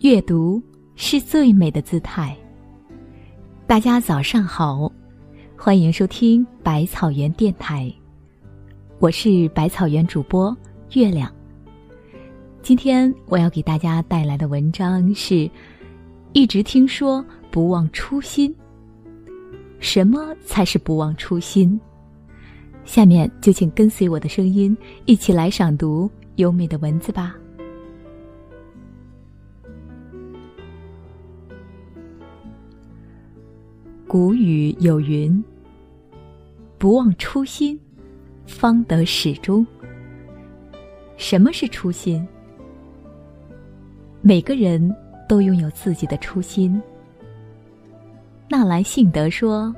阅读是最美的姿态。大家早上好，欢迎收听百草园电台，我是百草园主播月亮。今天我要给大家带来的文章是：一直听说不忘初心，什么才是不忘初心？下面就请跟随我的声音，一起来赏读优美的文字吧。古语有云：“不忘初心，方得始终。”什么是初心？每个人都拥有自己的初心。纳兰性德说：“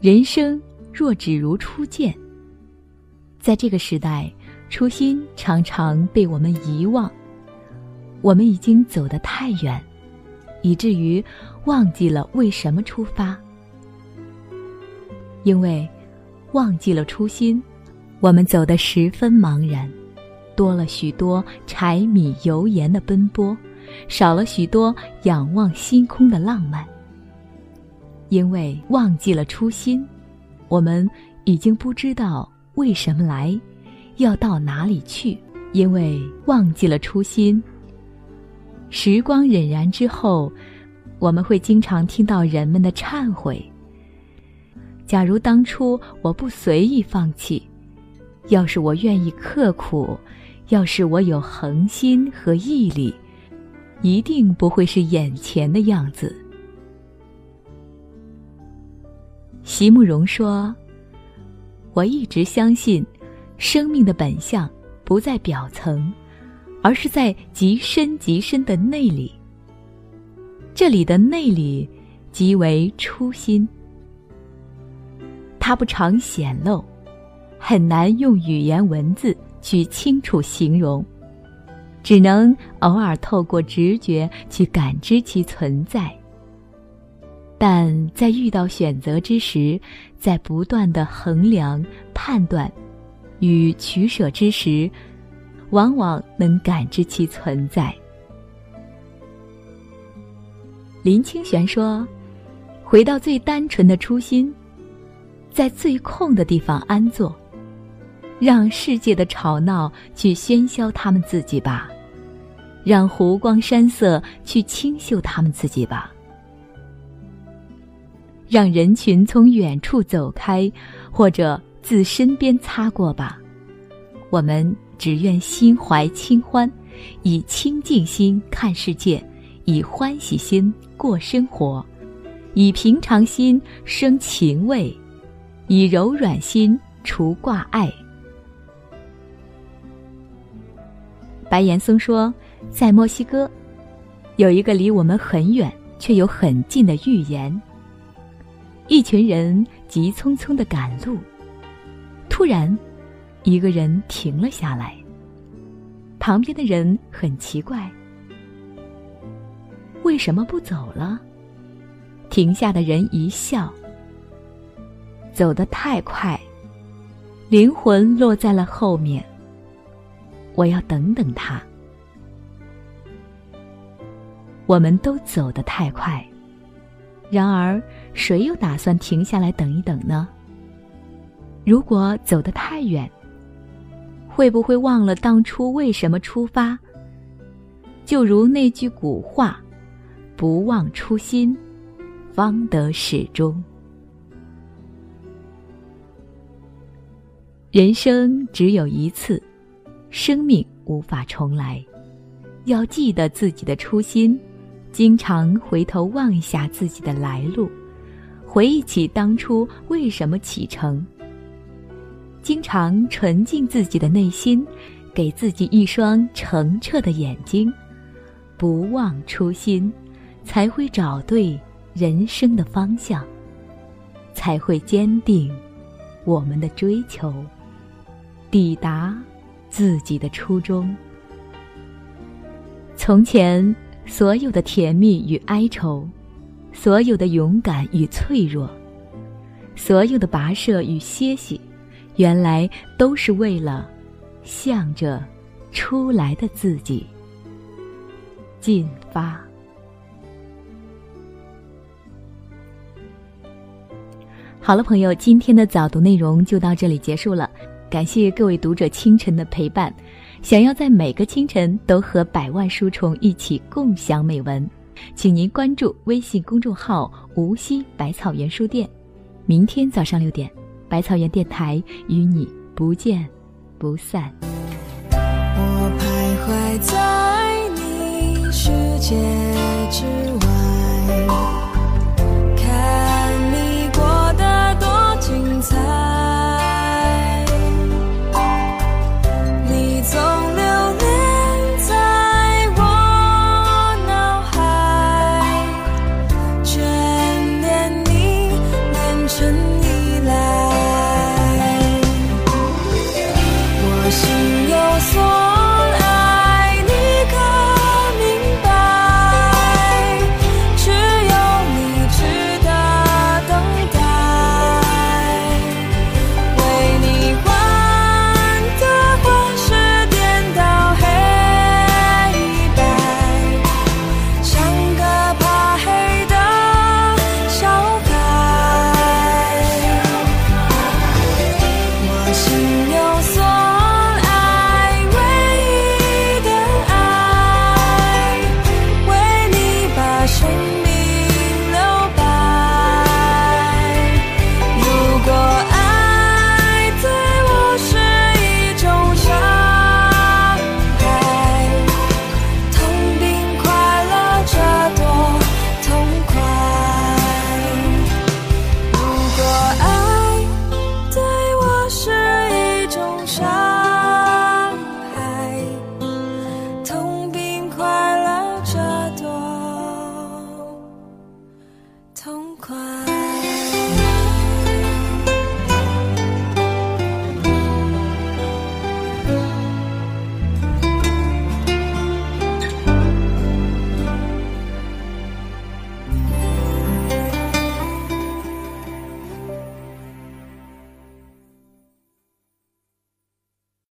人生若只如初见。”在这个时代，初心常常被我们遗忘。我们已经走得太远。以至于忘记了为什么出发，因为忘记了初心，我们走得十分茫然，多了许多柴米油盐的奔波，少了许多仰望星空的浪漫。因为忘记了初心，我们已经不知道为什么来，要到哪里去。因为忘记了初心。时光荏苒之后，我们会经常听到人们的忏悔。假如当初我不随意放弃，要是我愿意刻苦，要是我有恒心和毅力，一定不会是眼前的样子。席慕容说：“我一直相信，生命的本相不在表层。”而是在极深极深的内里。这里的内里，即为初心。它不常显露，很难用语言文字去清楚形容，只能偶尔透过直觉去感知其存在。但在遇到选择之时，在不断的衡量、判断与取舍之时。往往能感知其存在。林清玄说：“回到最单纯的初心，在最空的地方安坐，让世界的吵闹去喧嚣他们自己吧，让湖光山色去清秀他们自己吧，让人群从远处走开，或者自身边擦过吧，我们。”只愿心怀清欢，以清净心看世界，以欢喜心过生活，以平常心生情味，以柔软心除挂碍。白岩松说，在墨西哥，有一个离我们很远却又很近的寓言。一群人急匆匆的赶路，突然。一个人停了下来，旁边的人很奇怪：“为什么不走了？”停下的人一笑：“走得太快，灵魂落在了后面。我要等等他。”我们都走得太快，然而谁又打算停下来等一等呢？如果走得太远，会不会忘了当初为什么出发？就如那句古话：“不忘初心，方得始终。”人生只有一次，生命无法重来，要记得自己的初心，经常回头望一下自己的来路，回忆起当初为什么启程。经常纯净自己的内心，给自己一双澄澈的眼睛，不忘初心，才会找对人生的方向，才会坚定我们的追求，抵达自己的初衷。从前所有的甜蜜与哀愁，所有的勇敢与脆弱，所有的跋涉与歇息。原来都是为了向着出来的自己。进发。好了，朋友，今天的早读内容就到这里结束了。感谢各位读者清晨的陪伴。想要在每个清晨都和百万书虫一起共享美文，请您关注微信公众号“无锡百草园书店”。明天早上六点，百草园电台与你不见不散。我徘徊在你世界之外。